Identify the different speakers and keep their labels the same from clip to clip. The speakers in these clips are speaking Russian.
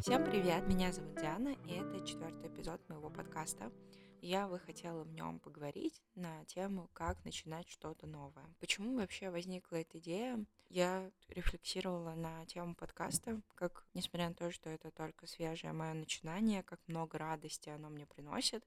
Speaker 1: Всем привет, меня зовут Диана, и это четвертый эпизод моего подкаста. Я бы хотела в нем поговорить на тему, как начинать что-то новое. Почему вообще возникла эта идея? Я рефлексировала на тему подкаста, как, несмотря на то, что это только свежее мое начинание, как много радости оно мне приносит,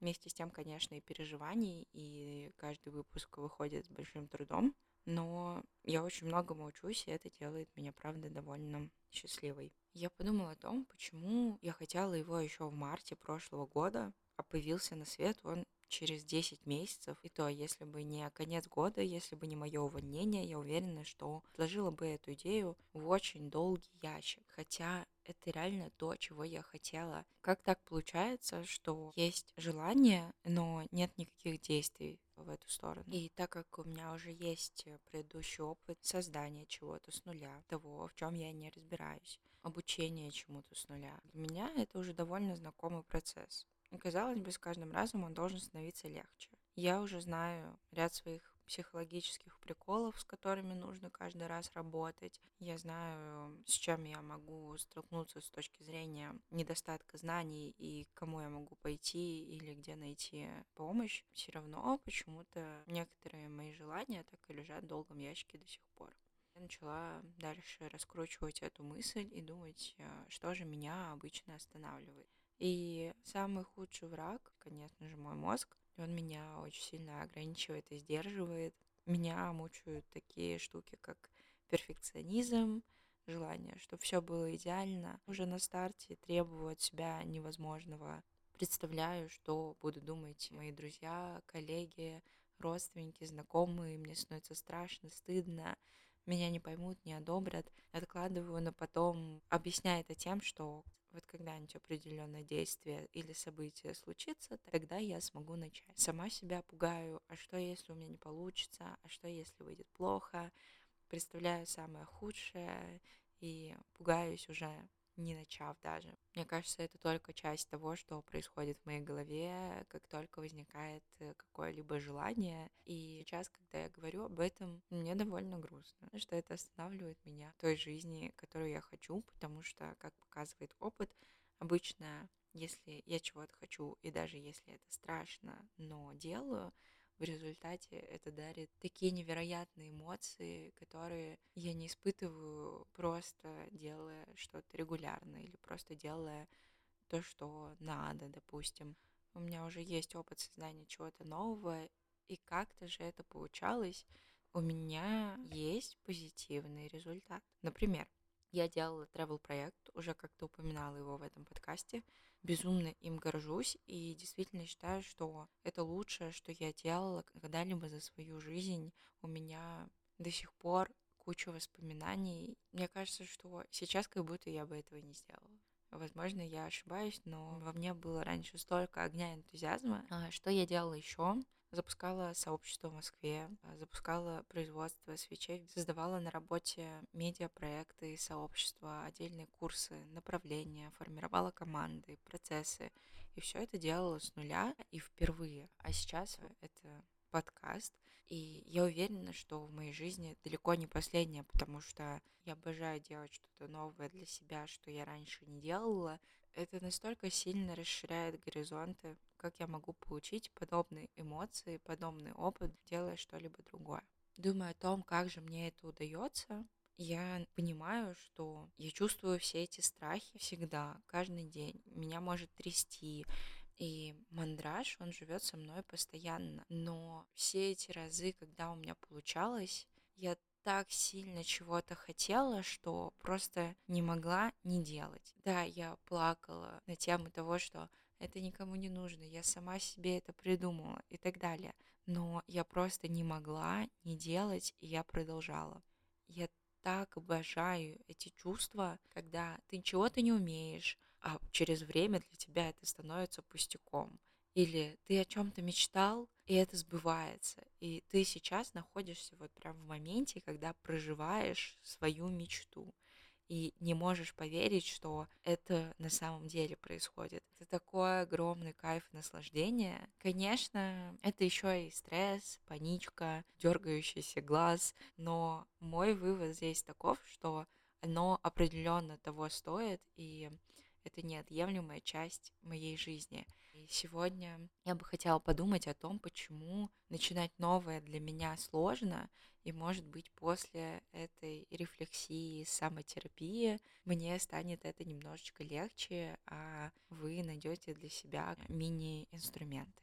Speaker 1: вместе с тем, конечно, и переживаний, и каждый выпуск выходит с большим трудом, но я очень многому учусь, и это делает меня, правда, довольно счастливой. Я подумала о том, почему я хотела его еще в марте прошлого года, а появился на свет он через 10 месяцев. И то, если бы не конец года, если бы не мое увольнение, я уверена, что отложила бы эту идею в очень долгий ящик. Хотя это реально то, чего я хотела. Как так получается, что есть желание, но нет никаких действий эту сторону? И так как у меня уже есть предыдущий опыт создания чего-то с нуля, того, в чем я не разбираюсь, обучение чему-то с нуля, для меня это уже довольно знакомый процесс. И казалось бы, с каждым разом он должен становиться легче. Я уже знаю ряд своих психологических приколов, с которыми нужно каждый раз работать. Я знаю, с чем я могу столкнуться с точки зрения недостатка знаний и кому я могу пойти или где найти помощь. Все равно почему-то некоторые мои желания так и лежат в долгом ящике до сих пор. Я начала дальше раскручивать эту мысль и думать, э, что же меня обычно останавливает. И самый худший враг, конечно же, мой мозг. Он меня очень сильно ограничивает и сдерживает. Меня мучают такие штуки, как перфекционизм, желание, чтобы все было идеально. Уже на старте требую от себя невозможного. Представляю, что будут думать мои друзья, коллеги, родственники, знакомые. Мне становится страшно, стыдно меня не поймут, не одобрят, откладываю на потом, объясняя это тем, что вот когда-нибудь определенное действие или событие случится, тогда я смогу начать. Сама себя пугаю, а что если у меня не получится, а что если выйдет плохо, представляю самое худшее и пугаюсь уже не начав даже. Мне кажется, это только часть того, что происходит в моей голове, как только возникает э, какое-либо желание. И сейчас, когда я говорю об этом, мне довольно грустно, что это останавливает меня в той жизни, которую я хочу, потому что, как показывает опыт, обычно если я чего-то хочу, и даже если это страшно, но делаю, в результате это дарит такие невероятные эмоции, которые я не испытываю просто делая что-то регулярно или просто делая то, что надо, допустим. У меня уже есть опыт создания чего-то нового, и как-то же это получалось. У меня есть позитивный результат. Например, я делала travel проект, уже как-то упоминала его в этом подкасте. Безумно им горжусь и действительно считаю, что это лучшее, что я делала когда-либо за свою жизнь. У меня до сих пор куча воспоминаний. Мне кажется, что сейчас как будто я бы этого не сделала. Возможно, я ошибаюсь, но во мне было раньше столько огня и энтузиазма. А что я делала еще? Запускала сообщество в Москве, а, запускала производство свечей, создавала на работе медиапроекты, сообщества, отдельные курсы, направления, формировала команды, процессы. И все это делала с нуля и впервые. А сейчас это подкаст. И я уверена, что в моей жизни далеко не последнее, потому что я обожаю делать что-то новое для себя, что я раньше не делала. Это настолько сильно расширяет горизонты, как я могу получить подобные эмоции, подобный опыт, делая что-либо другое. Думая о том, как же мне это удается, я понимаю, что я чувствую все эти страхи всегда, каждый день. Меня может трясти, и мандраж, он живет со мной постоянно. Но все эти разы, когда у меня получалось, я так сильно чего-то хотела, что просто не могла не делать. Да, я плакала на тему того, что это никому не нужно, я сама себе это придумала и так далее. Но я просто не могла не делать, и я продолжала. Я так обожаю эти чувства, когда ты чего-то не умеешь, а через время для тебя это становится пустяком. Или ты о чем-то мечтал, и это сбывается. И ты сейчас находишься вот прям в моменте, когда проживаешь свою мечту и не можешь поверить, что это на самом деле происходит. Это такой огромный кайф наслаждение. Конечно, это еще и стресс, паничка, дергающийся глаз, но мой вывод здесь таков, что оно определенно того стоит, и это неотъемлемая часть моей жизни. И сегодня я бы хотела подумать о том, почему начинать новое для меня сложно, и, может быть, после этой рефлексии, самотерапии мне станет это немножечко легче, а вы найдете для себя мини-инструменты.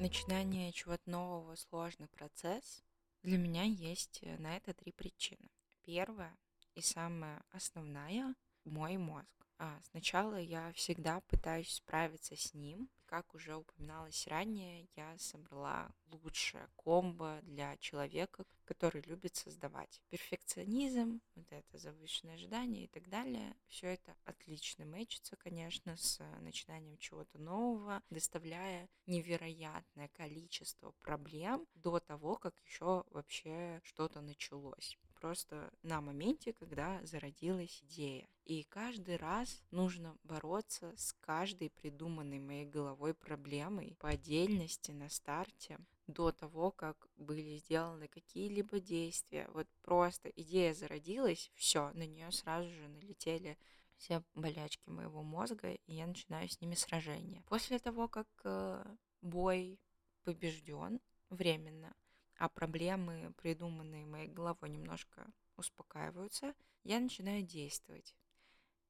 Speaker 1: Начинание чего-то нового сложный процесс. Для меня есть на это три причины. Первая и самая основная — мой мозг. А, сначала я всегда пытаюсь справиться с ним. Как уже упоминалось ранее, я собрала лучшее комбо для человека, который любит создавать. Перфекционизм, вот это завышенное ожидание и так далее. Все это отлично мэчится, конечно, с начинанием чего-то нового, доставляя невероятное количество проблем до того, как еще вообще что-то началось просто на моменте, когда зародилась идея. И каждый раз нужно бороться с каждой придуманной моей головой проблемой по отдельности на старте до того, как были сделаны какие-либо действия. Вот просто идея зародилась, все, на нее сразу же налетели все болячки моего мозга, и я начинаю с ними сражение. После того, как э, бой побежден временно, а проблемы, придуманные моей головой, немножко успокаиваются, я начинаю действовать.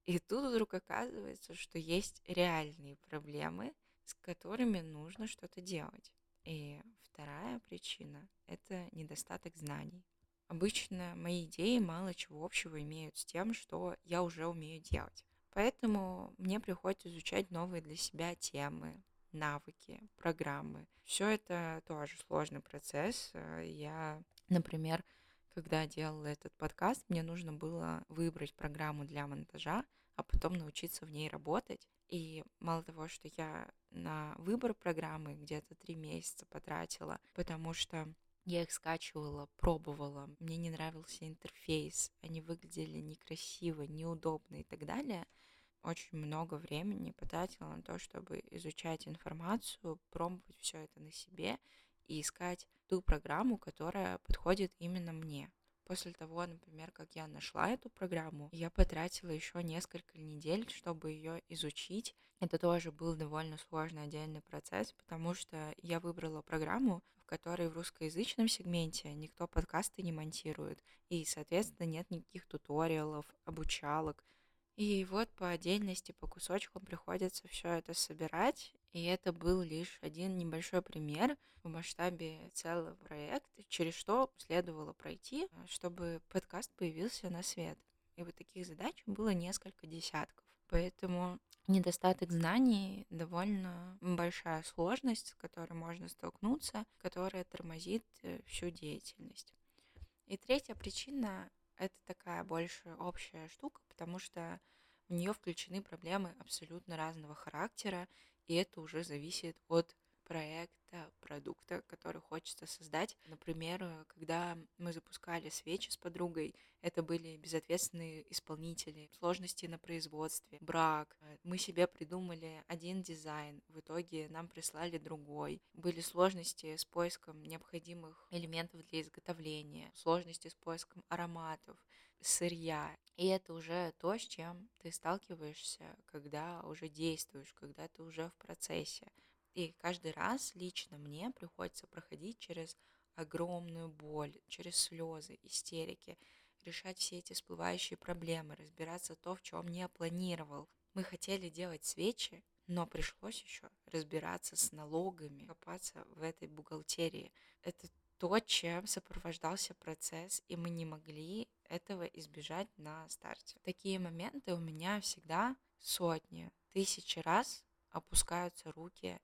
Speaker 1: И тут вдруг оказывается, что есть реальные проблемы, с которыми нужно что-то делать. И вторая причина — это недостаток знаний. Обычно мои идеи мало чего общего имеют с тем, что я уже умею делать. Поэтому мне приходится изучать новые для себя темы, навыки, программы. Все это тоже сложный процесс. Э, я, например, когда делала этот подкаст, мне нужно было выбрать программу для монтажа, а потом научиться в ней работать. И мало того, что я на выбор программы где-то три месяца потратила, потому что я их скачивала, пробовала, мне не нравился интерфейс, они выглядели некрасиво, неудобно и так далее — очень много времени потратила на то, чтобы изучать информацию, пробовать все это на себе и искать ту программу, которая подходит именно мне. После того, например, как я нашла эту программу, я потратила еще несколько недель, чтобы ее изучить. Это тоже был довольно сложный отдельный процесс, потому что я выбрала программу, в которой в русскоязычном сегменте никто подкасты не монтирует, и, соответственно, нет никаких туториалов, обучалок. И вот по отдельности, по кусочкам приходится все это собирать. И это был лишь один небольшой пример в масштабе целого проекта, через что следовало пройти, чтобы подкаст появился на свет. И вот таких задач было несколько десятков. Поэтому недостаток знаний довольно большая сложность, с которой можно столкнуться, которая тормозит э, всю деятельность. И третья причина это такая больше общая штука, потому что в нее включены проблемы абсолютно разного характера, и это уже зависит от проекта, продукта, который хочется создать. Например, когда мы запускали свечи с подругой, это были безответственные исполнители, сложности на производстве, брак. Мы себе придумали один дизайн, в итоге нам прислали другой. Были сложности с поиском необходимых элементов для изготовления, сложности с поиском ароматов, сырья. И это уже то, с чем ты сталкиваешься, когда уже действуешь, когда ты уже в процессе. И каждый раз лично мне приходится проходить через огромную боль, через слезы, истерики, решать все эти всплывающие проблемы, разбираться то, в чем не планировал. Мы хотели делать свечи, но пришлось еще разбираться с налогами, копаться в этой бухгалтерии. Это то, чем сопровождался процесс, и мы не могли этого избежать на старте. Такие моменты у меня всегда сотни, тысячи раз опускаются руки,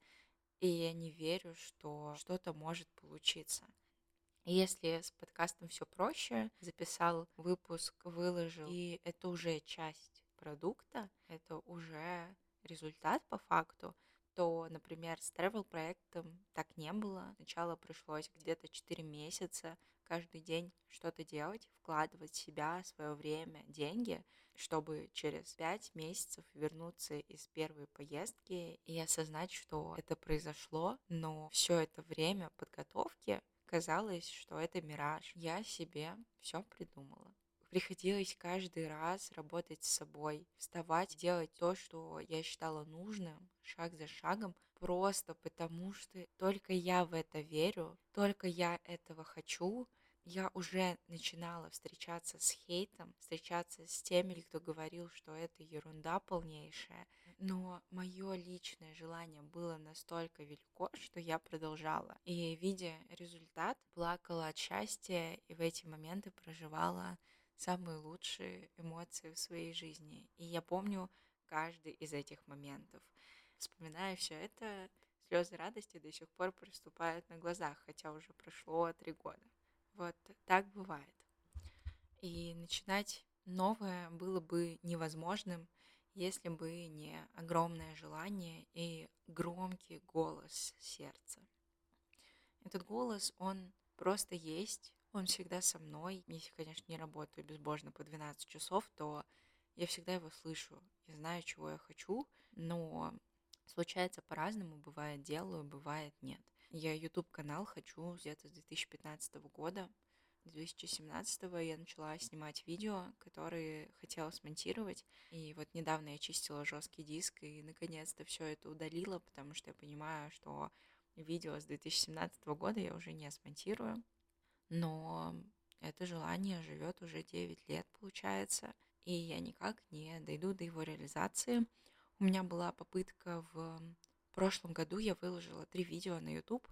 Speaker 1: и я не верю, что что-то может получиться. Если с подкастом все проще, записал выпуск, выложил, и это уже часть продукта, это уже результат по факту, то, например, с travel проектом так не было. Сначала пришлось где-то 4 месяца каждый день что-то делать, вкладывать себя, свое время, деньги, чтобы через пять месяцев вернуться из первой поездки и осознать, что это произошло, но все это время подготовки казалось, что это мираж. Я себе все придумала. Приходилось каждый раз работать с собой, вставать, делать то, что я считала нужным, шаг за шагом, просто потому что только я в это верю, только я этого хочу, я уже начинала встречаться с хейтом, встречаться с теми, кто говорил, что это ерунда полнейшая. Но мое личное желание было настолько велико, что я продолжала. И видя результат, плакала от счастья и в эти моменты проживала самые лучшие эмоции в своей жизни. И я помню каждый из этих моментов. Вспоминая все это, слезы радости до сих пор приступают на глазах, хотя уже прошло три года. Вот так бывает. И начинать новое было бы невозможным, если бы не огромное желание и громкий голос сердца. Этот голос, он просто есть, он всегда со мной. Если, конечно, не работаю безбожно по 12 часов, то я всегда его слышу. Я знаю, чего я хочу, но случается по-разному. Бывает делаю, бывает нет. Я YouTube-канал хочу где-то с 2015 года. 2017 я начала снимать видео, которые хотела смонтировать. И вот недавно я чистила жесткий диск и наконец-то все это удалила, потому что я понимаю, что видео с 2017 года я уже не смонтирую. Но это желание живет уже 9 лет, получается, и я никак не дойду до его реализации. У меня была попытка в прошлом году, я выложила три видео на YouTube,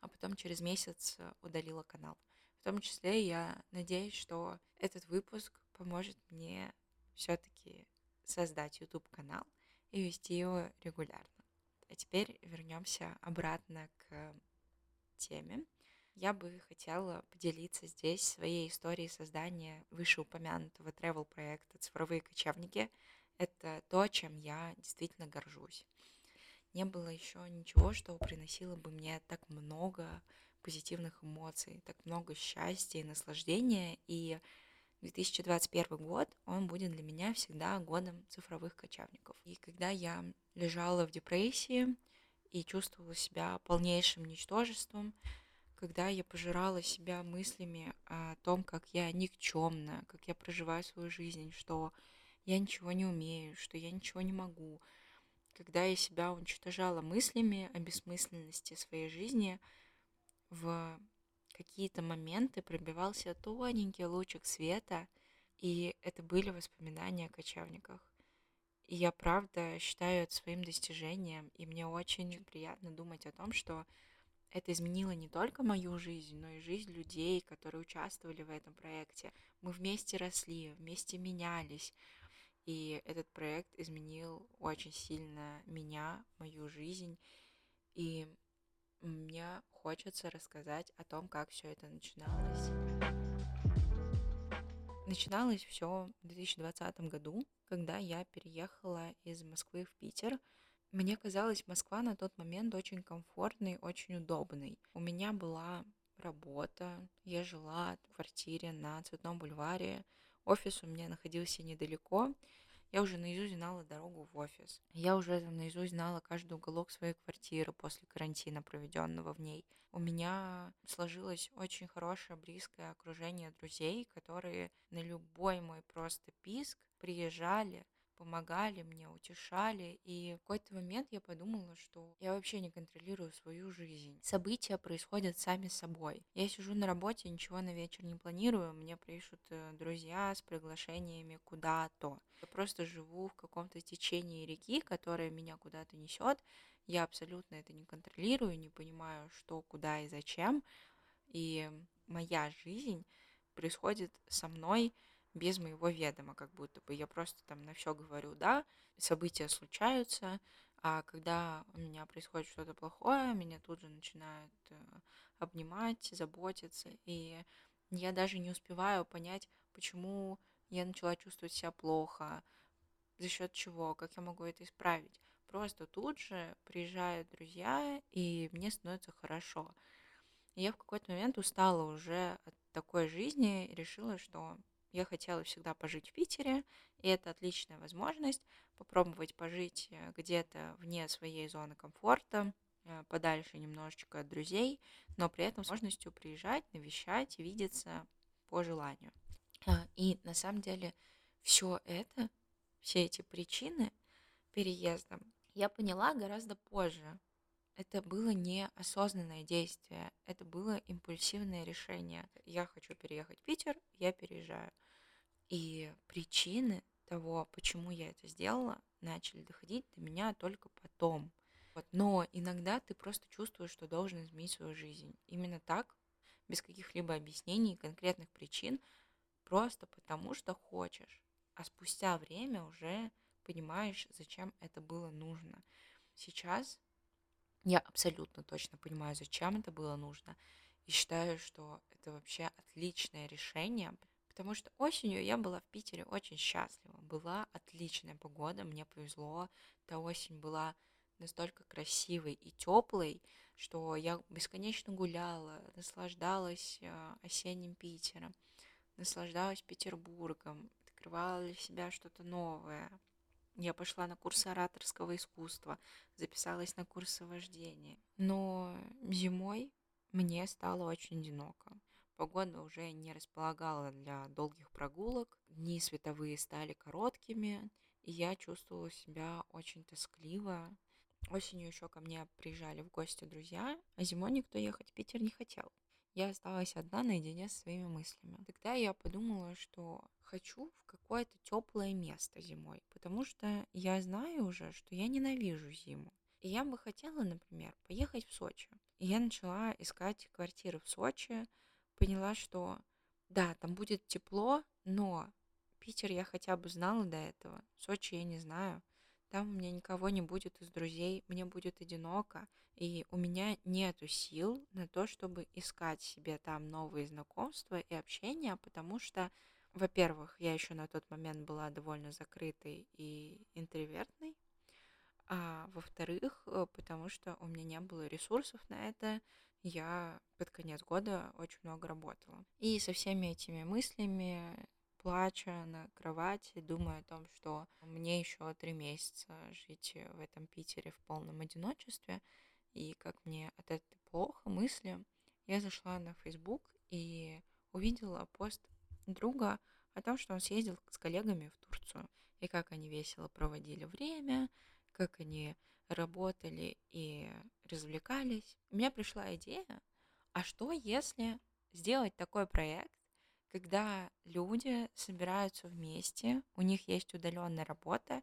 Speaker 1: а потом через месяц удалила канал. В том числе я надеюсь, что этот выпуск поможет мне все-таки создать YouTube канал и вести его регулярно. А теперь вернемся обратно к теме я бы хотела поделиться здесь своей историей создания вышеупомянутого travel проекта «Цифровые кочевники». Это то, чем я действительно горжусь. Не было еще ничего, что приносило бы мне так много позитивных эмоций, так много счастья и наслаждения. И 2021 год, он будет для меня всегда годом цифровых кочевников. И когда я лежала в депрессии и чувствовала себя полнейшим ничтожеством, когда я пожирала себя мыслями о том, как я никчемна, как я проживаю свою жизнь, что я ничего не умею, что я ничего не могу. Когда я себя уничтожала мыслями о бессмысленности своей жизни, в какие-то моменты пробивался тоненький лучик света, и это были воспоминания о кочевниках. И я правда считаю это своим достижением, и мне очень приятно думать о том, что это изменило не только мою жизнь, но и жизнь людей, которые участвовали в этом проекте. Мы вместе росли, вместе менялись. И этот проект изменил очень сильно меня, мою жизнь. И мне хочется рассказать о том, как все это начиналось. Начиналось все в 2020 году, когда я переехала из Москвы в Питер – мне казалось, Москва на тот момент очень комфортной, очень удобной. У меня была работа, я жила в квартире на Цветном бульваре, офис у меня находился недалеко, я уже наизусть знала дорогу в офис. Я уже наизусть знала каждый уголок своей квартиры после карантина, проведенного в ней. У меня сложилось очень хорошее, близкое окружение друзей, которые на любой мой просто писк приезжали, помогали мне, утешали. И в какой-то момент я подумала, что я вообще не контролирую свою жизнь. События происходят сами собой. Я сижу на работе, ничего на вечер не планирую, мне пишут э, друзья с приглашениями куда-то. Я просто живу в каком-то течении реки, которая меня куда-то несет. Я абсолютно это не контролирую, не понимаю, что, куда и зачем. И моя жизнь происходит со мной без моего ведома, как будто бы я просто там на все говорю да, события случаются, а когда у меня происходит что-то плохое, меня тут же начинают э, обнимать, заботиться, и я даже не успеваю понять, почему я начала чувствовать себя плохо, за счет чего, как я могу это исправить. Просто тут же приезжают друзья, и мне становится хорошо. Я в какой-то момент устала уже от такой жизни и решила, что я хотела всегда пожить в Питере, и это отличная возможность попробовать пожить э, где-то вне своей зоны комфорта, э, подальше немножечко от друзей, но при этом с возможностью приезжать, навещать, видеться по желанию. А, и на самом деле все это, все эти причины переезда я поняла гораздо позже. Это было не осознанное действие, это было импульсивное решение. Я хочу переехать в Питер, я переезжаю. И причины того, почему я это сделала, начали доходить до меня только потом. Вот. Но иногда ты просто чувствуешь, что должен изменить свою жизнь. Именно так, без каких-либо объяснений и конкретных причин, просто потому что хочешь. А спустя время уже понимаешь, зачем это было нужно. Сейчас я абсолютно точно понимаю, зачем это было нужно. И считаю, что это вообще отличное решение, потому что осенью я была в Питере очень счастлива. Была отличная погода, мне повезло. Та осень была настолько красивой и теплой, что я бесконечно гуляла, наслаждалась э, осенним Питером, наслаждалась Петербургом, открывала для себя что-то новое. Я пошла на курсы ораторского искусства, записалась на курсы вождения. Но зимой мне стало очень одиноко. Погода уже не располагала для долгих прогулок, дни световые стали короткими, и я чувствовала себя очень тоскливо. Осенью еще ко мне приезжали в гости друзья, а зимой никто ехать в Питер не хотел. Я осталась одна наедине со своими мыслями. Тогда я подумала, что хочу в какое-то теплое место зимой, потому что я знаю уже, что я ненавижу зиму. И я бы хотела, например, поехать в Сочи. И я начала искать квартиры в Сочи, поняла, что да, там будет тепло, но Питер я хотя бы знала до этого, Сочи я не знаю. Там у меня никого не будет из друзей, мне будет одиноко, и у меня нету сил на то, чтобы искать себе там новые знакомства и общения, потому что, во-первых, я еще на тот момент была довольно закрытой и интровертной, а во-вторых, э, потому что у меня не было ресурсов на это, я под конец года очень много работала. И со всеми этими мыслями, плача на кровати, думая о том, что мне еще три месяца жить в этом Питере в полном одиночестве, и как мне от этого плохо, мысли, я зашла на Facebook и увидела пост друга о том, что он съездил с коллегами в Турцию, и как они весело проводили время, как они работали и развлекались, у меня пришла идея, а что если сделать такой проект, когда люди собираются вместе, у них есть удаленная работа,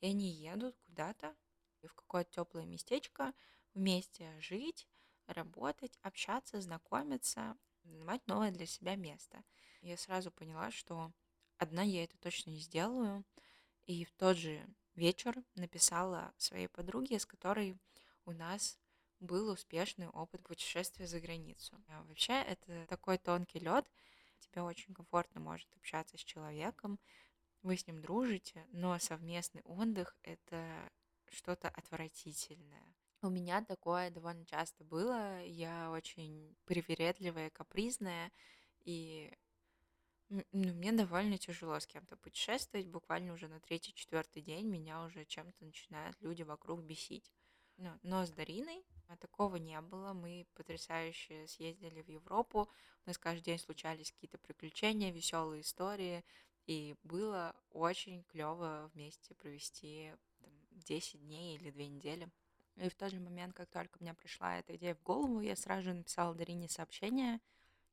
Speaker 1: и они едут куда-то в какое-то теплое местечко, вместе жить, работать, общаться, знакомиться, занимать новое для себя место. Я сразу поняла, что одна я это точно не сделаю, и в тот же вечер написала своей подруге, с которой у нас был успешный опыт путешествия за границу. А вообще, это такой тонкий лед. Тебе очень комфортно может общаться с человеком, вы с ним дружите, но совместный отдых — это что-то отвратительное. У меня такое довольно часто было. Я очень привередливая, капризная, и ну, мне довольно тяжело с кем-то путешествовать. Буквально уже на третий-четвертый день меня уже чем-то начинают люди вокруг бесить. Но, но с Дариной а, такого не было. Мы потрясающе съездили в Европу. У нас каждый день случались какие-то приключения, веселые истории. И было очень клево вместе провести там, 10 дней или 2 недели. И в тот же момент, как только мне пришла эта идея в голову, я сразу же написала Дарине сообщение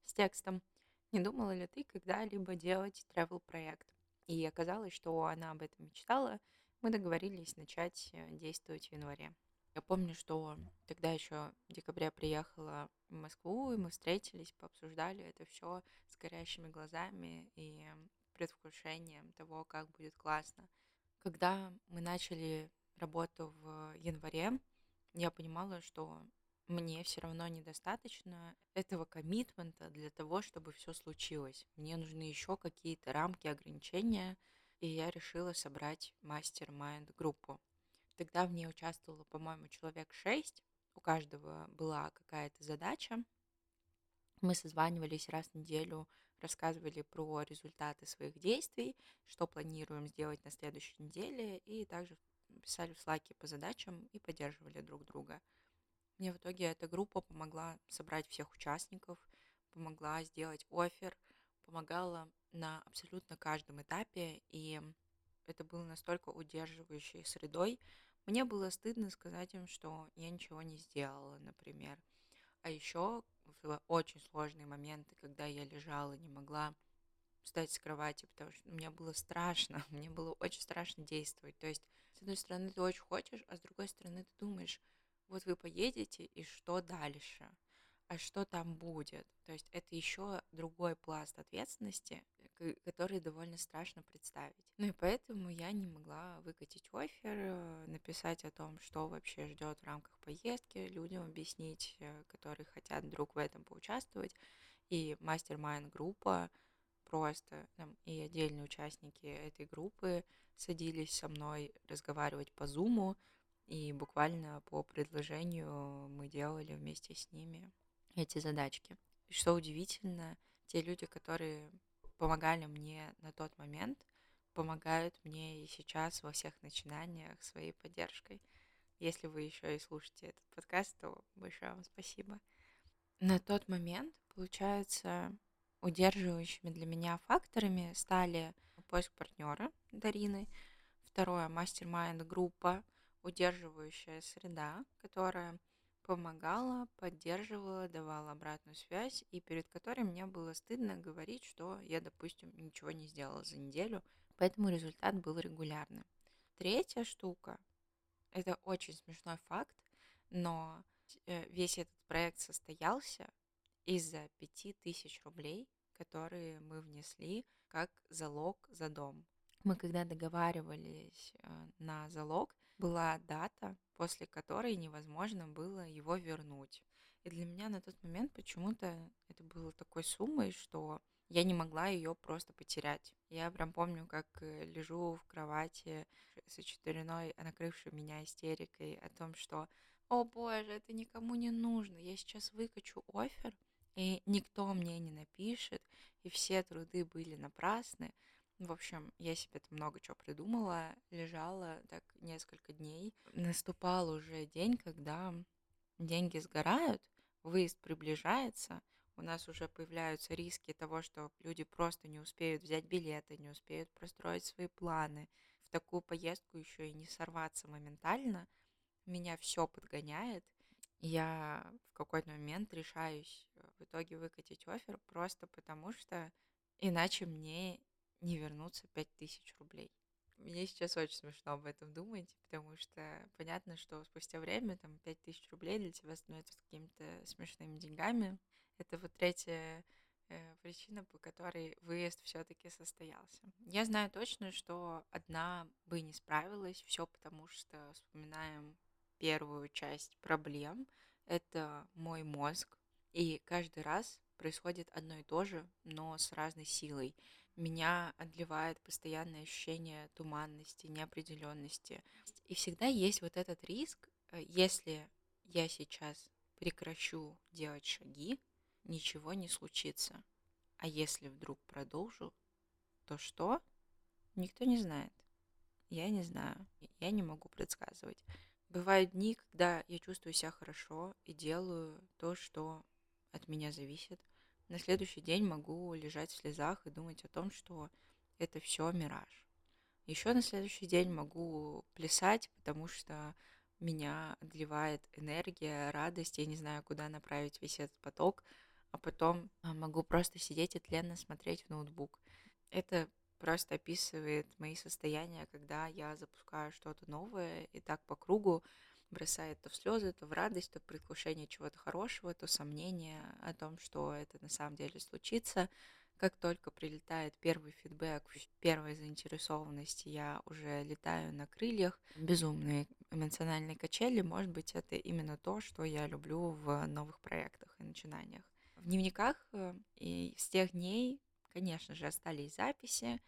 Speaker 1: с текстом – не думала ли ты когда-либо делать travel проект? И оказалось, что она об этом мечтала. Мы договорились начать э, действовать в январе. Я помню, что тогда еще в декабре приехала в Москву, и мы встретились, пообсуждали это все с горящими глазами и предвкушением того, как будет классно. Когда мы начали работу в январе, я понимала, что мне все равно недостаточно этого коммитмента для того, чтобы все случилось. Мне нужны еще какие-то рамки, ограничения, и я решила собрать мастер-майнд группу. Тогда в ней участвовало, по-моему, человек шесть. У каждого была какая-то задача. Мы созванивались раз в неделю, рассказывали про результаты своих действий, что планируем сделать на следующей неделе, и также писали в слайке по задачам и поддерживали друг друга. Мне в итоге эта группа помогла собрать всех участников, помогла сделать офер, помогала на абсолютно каждом этапе, и это было настолько удерживающей средой. Мне было стыдно сказать им, что я ничего не сделала, например. А еще в очень сложные моменты, когда я лежала, не могла встать с кровати, потому что мне было страшно, мне было очень страшно действовать. То есть, с одной стороны, ты очень хочешь, а с другой стороны, ты думаешь, вот вы поедете, и что дальше? А что там будет? То есть это еще другой пласт ответственности, который довольно страшно представить. Ну и поэтому я не могла выкатить офер, э, написать о том, что вообще ждет в рамках поездки, людям объяснить, э, которые хотят вдруг в этом поучаствовать. И мастер-майн группа просто там, и отдельные участники этой группы садились со мной разговаривать по зуму, и буквально по предложению мы делали вместе с ними эти задачки. И что удивительно, те люди, которые помогали мне на тот момент, помогают мне и сейчас во всех начинаниях своей поддержкой. Если вы еще и слушаете этот подкаст, то большое вам спасибо. На тот момент, получается, удерживающими для меня факторами стали поиск партнера Дарины, второе мастер-майнд группа, удерживающая среда, которая помогала, поддерживала, давала обратную связь, и перед которой мне было стыдно говорить, что я, допустим, ничего не сделала за неделю, поэтому результат был регулярным. Третья штука, это очень смешной факт, но э, весь этот проект состоялся из-за 5000 рублей, которые мы внесли как залог за дом. Мы когда договаривались э, на залог, была дата, после которой невозможно было его вернуть. И для меня на тот момент почему-то это было такой суммой, что я не могла ее просто потерять. Я прям помню, как э, лежу в кровати с очередной накрывшей меня истерикой о том, что «О боже, это никому не нужно, я сейчас выкачу офер, и никто мне не напишет, и все труды были напрасны». В общем, я себе там много чего придумала, лежала так несколько дней. Наступал уже день, когда деньги сгорают, выезд приближается, у нас уже появляются риски того, что люди просто не успеют взять билеты, не успеют простроить свои планы. В такую поездку еще и не сорваться моментально. Меня все подгоняет. Я в какой-то момент решаюсь э, в итоге выкатить офер просто потому, что иначе мне не вернутся 5000 рублей. Мне сейчас очень смешно об этом думать, потому что понятно, что спустя время там 5000 рублей для тебя становятся какими-то смешными деньгами. Это вот третья э, причина, по которой выезд все-таки состоялся. Я знаю точно, что одна бы не справилась, все потому что вспоминаем первую часть проблем. Это мой мозг, и каждый раз происходит одно и то же, но с разной силой меня отливает постоянное ощущение туманности, неопределенности. И всегда есть вот этот риск, э, если я сейчас прекращу делать шаги, ничего не случится. А если вдруг продолжу, то что? Никто не знает. Я не знаю. Я не могу предсказывать. Бывают дни, когда я чувствую себя хорошо и делаю то, что от меня зависит на следующий день могу лежать в слезах и думать о том, что это все мираж. Еще на следующий день могу плясать, потому что меня отливает энергия, радость, я не знаю, куда направить весь этот поток, а потом а, могу просто сидеть и тленно смотреть в ноутбук. Это просто описывает мои состояния, когда я запускаю что-то новое и так по кругу, бросает то в слезы, то в радость, то в предвкушение чего-то хорошего, то сомнение о том, что это на самом деле случится. Как только прилетает первый фидбэк, первая заинтересованность, я уже летаю на крыльях. Безумные эмоциональные качели, может быть, это именно то, что я люблю в новых проектах и начинаниях. В дневниках э, и с тех дней, конечно же, остались записи,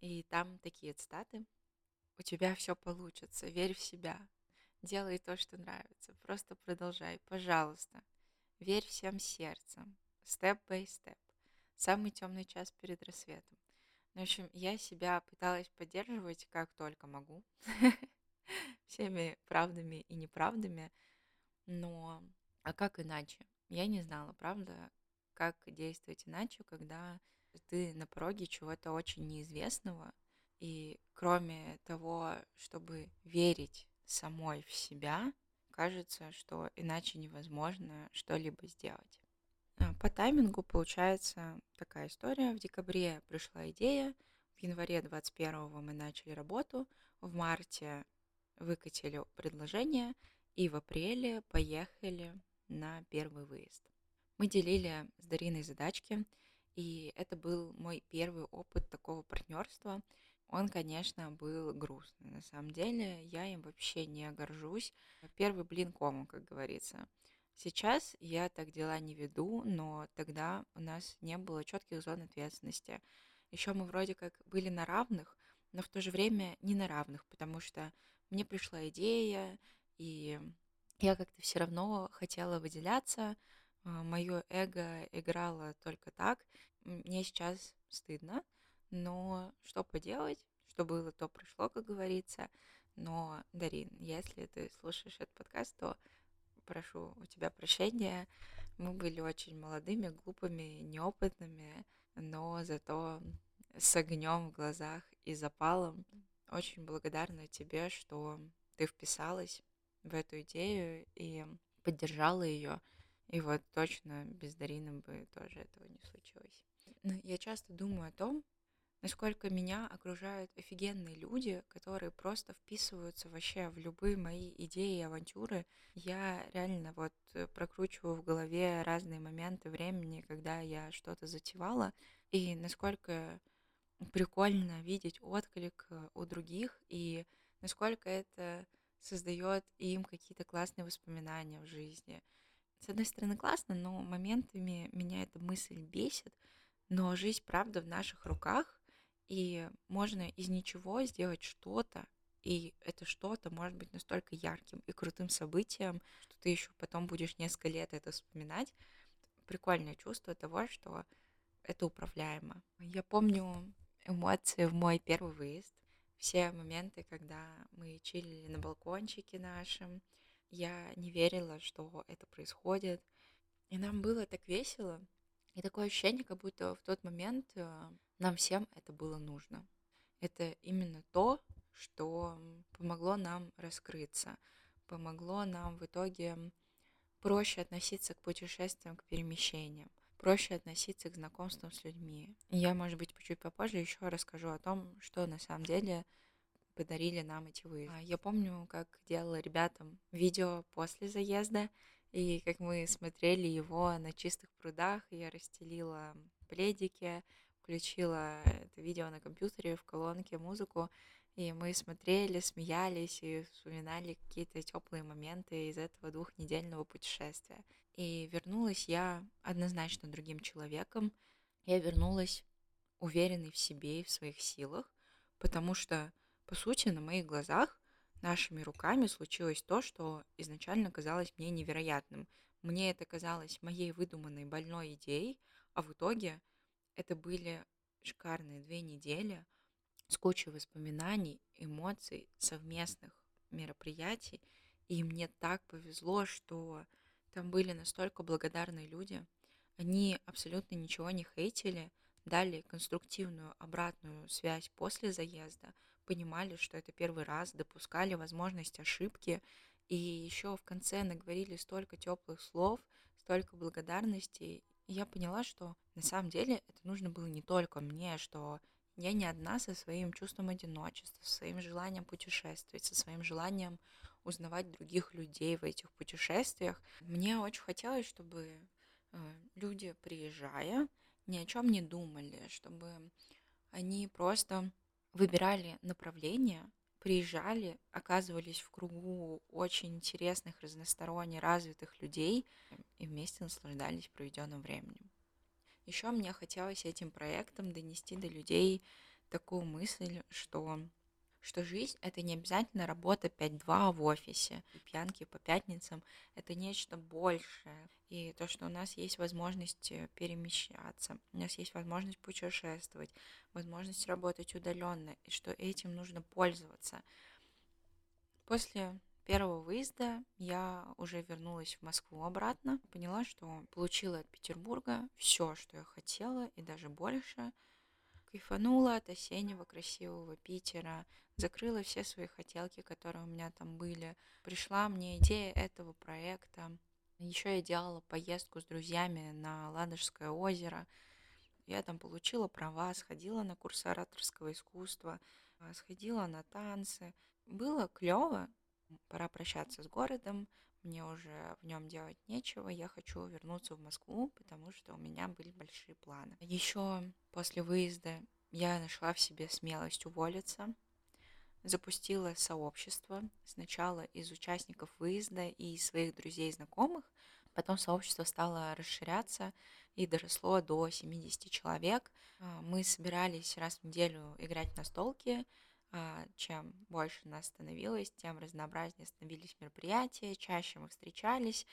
Speaker 1: и там такие цитаты. У тебя все получится, верь в себя, Делай то, что нравится. Просто продолжай, пожалуйста. Верь всем сердцем. Степ by степ. Самый темный час перед рассветом. Ну, в общем, я себя пыталась поддерживать как только могу. Всеми правдами и неправдами. Но а как иначе? Я не знала, правда, как действовать иначе, когда ты на пороге чего-то очень неизвестного, и кроме того, чтобы верить самой в себя, кажется, что иначе невозможно что-либо сделать. А, по таймингу получается такая история. В декабре пришла идея, в январе 21 мы начали работу, в марте выкатили предложение, и в апреле поехали на первый выезд. Мы делили с Дариной задачки, и это был мой первый опыт такого партнерства. Он, конечно, был грустный. На самом деле, я им вообще не горжусь. Первый блин кому, как говорится. Сейчас я так дела не веду, но тогда у нас не было четких зон ответственности. Еще мы вроде как были на равных, но в то же время не на равных, потому что мне пришла идея, и я как-то все равно хотела выделяться. А, Мое эго играло только так. Мне сейчас стыдно, но что поделать, что было, то пришло, как говорится. Но, Дарин, если ты слушаешь этот подкаст, то прошу у тебя прощения. Мы были очень молодыми, глупыми, неопытными, но зато с огнем в глазах и запалом. Очень благодарна тебе, что ты вписалась в эту идею и поддержала ее. И вот точно без Дарины бы тоже этого не случилось. Я часто думаю о том, насколько меня окружают офигенные люди, которые просто вписываются вообще в любые мои идеи и авантюры. Я реально вот э, прокручиваю в голове разные моменты времени, когда я что-то затевала, и насколько прикольно видеть отклик э, у других, и насколько это создает им какие-то классные воспоминания в жизни. С одной стороны, классно, но моментами меня эта мысль бесит, но жизнь, правда, в наших руках, и можно из ничего сделать что-то, и это что-то может быть настолько ярким и крутым событием, что ты еще потом будешь несколько лет это вспоминать. Прикольное чувство того, что это управляемо. Я помню эмоции в мой первый выезд, все моменты, когда мы чилили на балкончике нашем. Я не верила, что это происходит. И нам было так весело. И такое ощущение, как будто в тот момент э, нам всем это было нужно. Это именно то, что помогло нам раскрыться, помогло нам в итоге проще относиться к путешествиям, к перемещениям, проще относиться к знакомствам с людьми. Я, может быть, чуть попозже еще расскажу о том, что на самом деле подарили нам эти выезды. А, я помню, как делала ребятам видео после заезда, и как мы смотрели его на чистых прудах, я расстелила пледики, включила это видео на компьютере в колонке музыку, и мы смотрели, смеялись и вспоминали какие-то теплые моменты из этого двухнедельного путешествия. И вернулась я однозначно другим человеком. Я вернулась уверенной в себе и в своих силах, потому что, по сути, на моих глазах нашими руками случилось то, что изначально казалось мне невероятным. Мне это казалось моей выдуманной больной идеей, а в итоге это были шикарные две недели с кучей воспоминаний, эмоций, совместных мероприятий. И мне так повезло, что там были настолько благодарные люди. Они абсолютно ничего не хейтили, дали конструктивную обратную связь после заезда, понимали, что это первый раз, допускали возможность ошибки, и еще в конце наговорили столько теплых слов, столько благодарности, и я поняла, что на самом деле это нужно было не только мне, что я не одна со своим чувством одиночества, со своим желанием путешествовать, со своим желанием узнавать других людей в этих путешествиях. Мне очень хотелось, чтобы э, люди, приезжая, ни о чем не думали, чтобы они просто выбирали направление, приезжали, оказывались в кругу очень интересных, разносторонне развитых людей и вместе наслаждались проведенным временем. Еще мне хотелось этим проектом донести до людей такую мысль, что что жизнь — это не обязательно работа 5-2 в офисе, пьянки по пятницам — это нечто большее. И то, что у нас есть возможность э, перемещаться, у нас есть возможность путешествовать, возможность работать удаленно, и что этим нужно пользоваться. После первого выезда я уже вернулась в Москву обратно. Поняла, что получила от Петербурга все, что я хотела, и даже больше. Кайфанула от осеннего красивого Питера, закрыла все свои хотелки, которые у меня там были. Пришла мне идея этого проекта. Еще я делала поездку с друзьями на Ладожское озеро. Я там получила права, сходила на курсы ораторского искусства, а, сходила на танцы. Было клево. Пора прощаться с городом. Мне уже в нем делать нечего. Я хочу вернуться в Москву, потому что у меня были большие планы. Еще после выезда я нашла в себе смелость уволиться запустила сообщество сначала из участников выезда и своих друзей и знакомых, потом сообщество стало расширяться и доросло до 70 человек. А, мы собирались раз в неделю играть на столке. А, чем больше нас становилось, тем разнообразнее становились мероприятия, чаще мы встречались,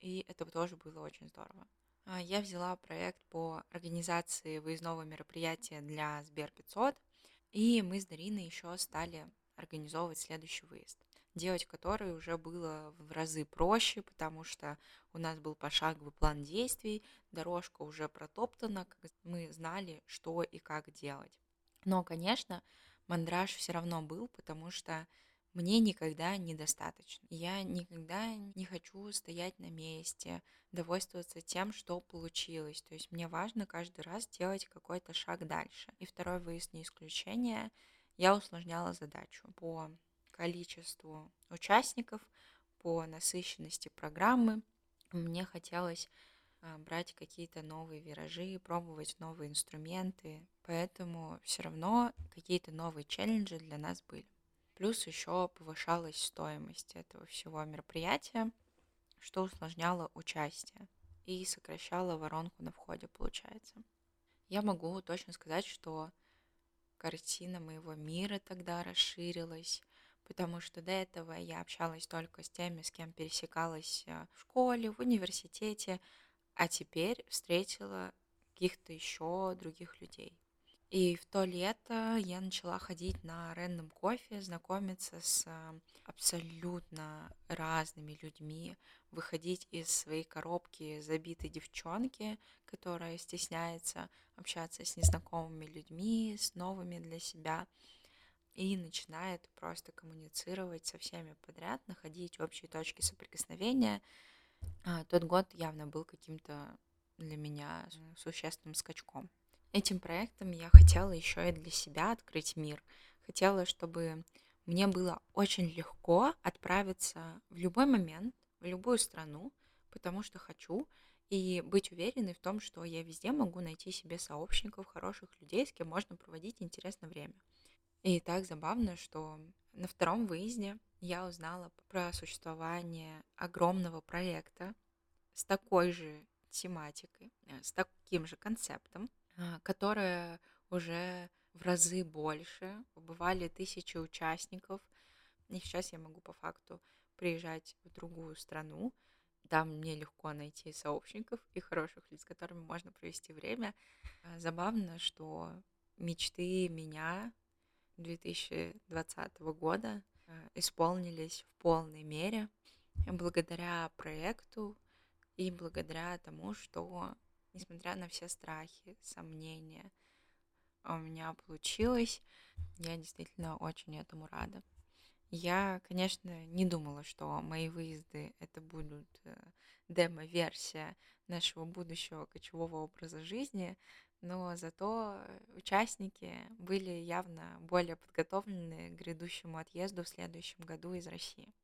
Speaker 1: и это тоже было очень здорово. А, я взяла проект по организации выездного мероприятия для Сбер 500, и мы с Дариной еще стали организовывать следующий выезд делать который уже было в разы проще, потому что у нас был пошаговый план действий, дорожка уже протоптана, мы знали, что и как делать. Но, конечно, мандраж все равно был, потому что мне никогда недостаточно. Я никогда не хочу стоять на месте, довольствоваться тем, что получилось. То есть мне важно каждый раз делать какой-то шаг дальше. И второй выезд не исключение. Я усложняла задачу по количеству участников, по насыщенности программы. Мне хотелось а, брать какие-то новые виражи, пробовать новые инструменты, поэтому все равно какие-то новые челленджи для нас были. Плюс еще повышалась стоимость этого всего мероприятия, что усложняло участие и сокращало воронку на входе, получается. Я могу точно сказать, что картина моего мира тогда расширилась, потому что до этого я общалась только с теми, с кем пересекалась э, в школе, в университете, а теперь встретила каких-то еще других людей. И в то лето я начала ходить на рандом кофе, знакомиться с э, абсолютно разными людьми, выходить из своей коробки забитой девчонки, которая стесняется общаться с незнакомыми людьми, с новыми для себя – и начинает просто коммуницировать со всеми подряд, находить общие точки соприкосновения. А, тот год явно был каким-то для меня существенным скачком. Этим проектом я хотела еще и для себя открыть мир. Хотела, чтобы мне было очень легко отправиться в любой момент, в любую страну, потому что хочу, и быть уверенной в том, что я везде могу найти себе сообщников, хороших людей, с кем можно проводить интересное время. И так забавно, что на втором выезде я узнала про существование огромного проекта с такой же тематикой, э, с таким же концептом, а, которое уже в разы больше, бывали тысячи участников, и сейчас я могу по факту приезжать в другую страну, там мне легко найти сообщников и хороших лиц, с которыми можно провести время. А, забавно, что мечты меня 2020 года э, исполнились в полной мере благодаря проекту и благодаря тому, что, несмотря на все страхи, сомнения, у меня получилось. Я действительно очень этому рада. Я, конечно, не думала, что мои выезды это будут э, демо-версия нашего будущего кочевого образа жизни, но зато участники были явно более подготовлены к грядущему отъезду в следующем году из России.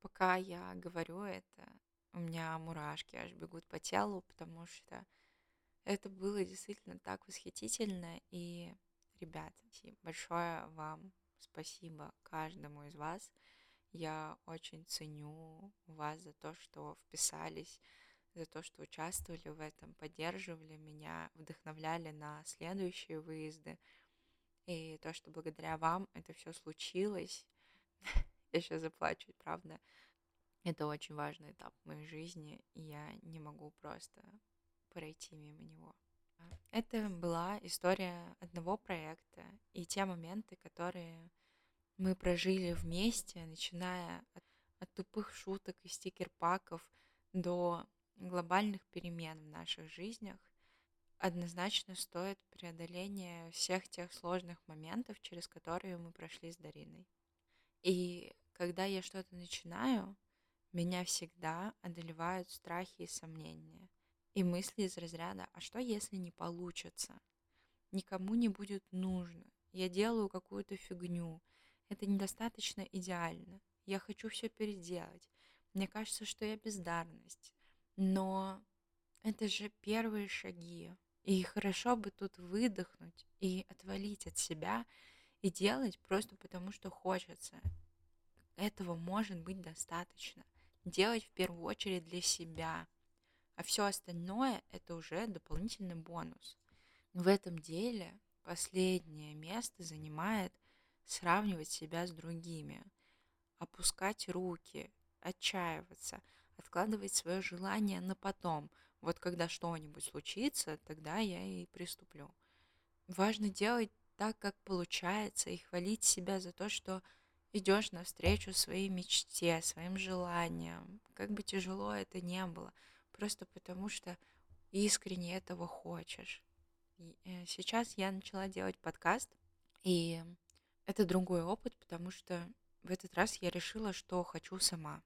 Speaker 1: Пока я говорю это, у меня мурашки аж бегут по телу, потому что это было действительно так восхитительно. И, ребята, большое вам спасибо каждому из вас. Я очень ценю вас за то, что вписались за то, что участвовали в этом, поддерживали меня, вдохновляли на следующие выезды. И то, что благодаря вам это все случилось, я сейчас заплачу, правда. Это очень важный этап моей жизни, и я не могу просто пройти мимо него. Это была история одного проекта и те моменты, которые мы прожили вместе, начиная от от тупых шуток и стикер-паков до глобальных перемен в наших жизнях, однозначно стоит преодоления всех тех сложных моментов, через которые мы прошли с Дариной. И когда я что-то начинаю, меня всегда одолевают страхи и сомнения. И мысли из разряда «а что, если не получится?» Никому не будет нужно. Я делаю какую-то фигню. Это недостаточно идеально. Я хочу все переделать. Мне кажется, что я бездарность. Но это же первые шаги. И хорошо бы тут выдохнуть и отвалить от себя и делать просто потому, что хочется. Этого может быть достаточно. Делать в первую очередь для себя. А все остальное это уже дополнительный бонус. В этом деле последнее место занимает сравнивать себя с другими, опускать руки, отчаиваться, откладывать свое желание на потом – вот когда что-нибудь случится, тогда я и приступлю. Важно делать так, как получается, и хвалить себя за то, что идешь навстречу своей мечте, своим желаниям, как бы тяжело это не было, просто потому что искренне этого хочешь. Э, сейчас я начала делать подкаст, и это другой опыт, потому что в этот раз я решила, что хочу сама.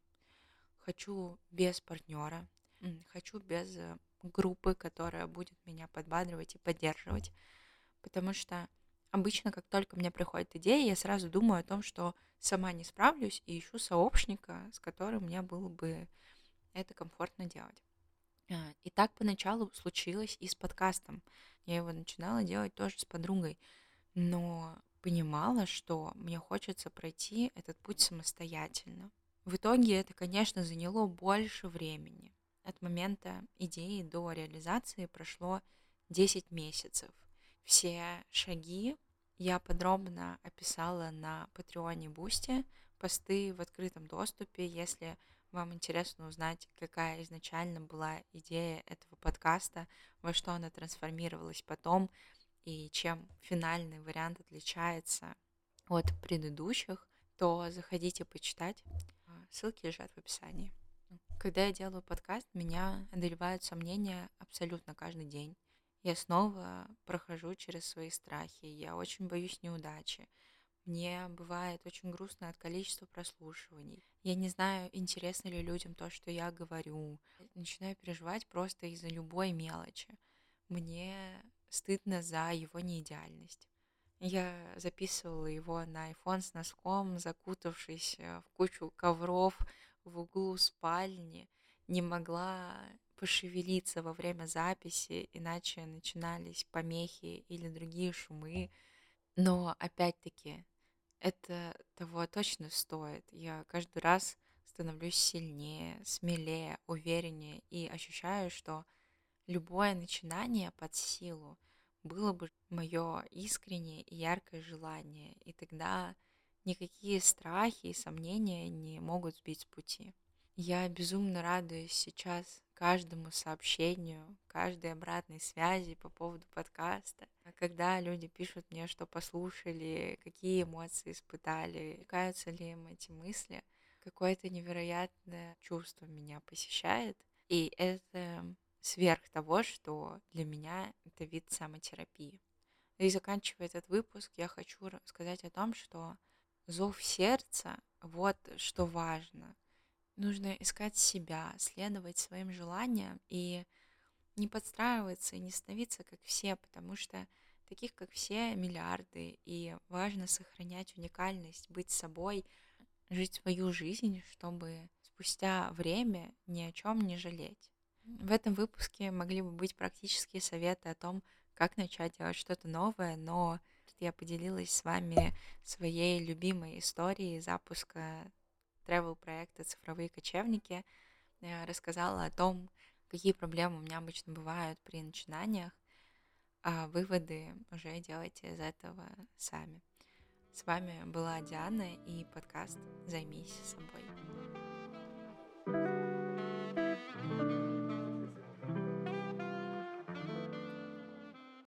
Speaker 1: Хочу без партнера, Хочу без э, группы, которая будет меня подбадривать и поддерживать. Потому что обычно, как только мне приходит идея, я сразу думаю о том, что сама не справлюсь и ищу сообщника, с которым мне было бы это комфортно делать. А, и так поначалу случилось и с подкастом. Я его начинала делать тоже с подругой, но понимала, что мне хочется пройти этот путь самостоятельно. В итоге это, конечно, заняло больше времени. От момента идеи до реализации прошло 10 месяцев. Все шаги я подробно описала на Patreon е Boosty, посты в открытом доступе, если вам интересно узнать, какая изначально была идея этого подкаста, во что она трансформировалась потом и чем финальный вариант отличается от предыдущих, то заходите почитать. Ссылки лежат в описании. Когда я делаю подкаст, меня одолевают сомнения абсолютно каждый день. Я снова прохожу через свои страхи, я очень боюсь неудачи. Мне бывает очень грустно от количества прослушиваний. Я не знаю, интересно ли людям то, что я говорю. Начинаю переживать просто из-за любой мелочи. Мне стыдно за его неидеальность. Я записывала его на iPhone с носком, закутавшись в кучу ковров, в углу спальни, не могла пошевелиться во время записи, иначе начинались помехи или другие шумы. Но опять-таки, это того точно стоит. Я каждый раз становлюсь сильнее, смелее, увереннее и ощущаю, что любое начинание под силу было бы мое искреннее и яркое желание. И тогда никакие страхи и сомнения не могут сбить с пути. Я безумно радуюсь сейчас каждому сообщению, каждой обратной связи по поводу подкаста. Когда люди пишут мне, что послушали, какие эмоции испытали, каются ли им эти мысли, какое-то невероятное чувство меня посещает. И это сверх того, что для меня это вид самотерапии. И заканчивая этот выпуск, я хочу сказать о том, что зов сердца, вот что важно. Нужно искать себя, следовать своим желаниям и не подстраиваться и не становиться как все, потому что таких, как все, миллиарды, и важно сохранять уникальность, быть собой, жить свою жизнь, чтобы спустя время ни о чем не жалеть. В этом выпуске могли бы быть практические советы о том, как начать делать что-то новое, но я поделилась с вами своей любимой историей запуска travel проекта «Цифровые кочевники», я рассказала о том, какие проблемы у меня обычно бывают при начинаниях, а выводы уже делайте из этого сами. С вами была Диана и подкаст «Займись собой».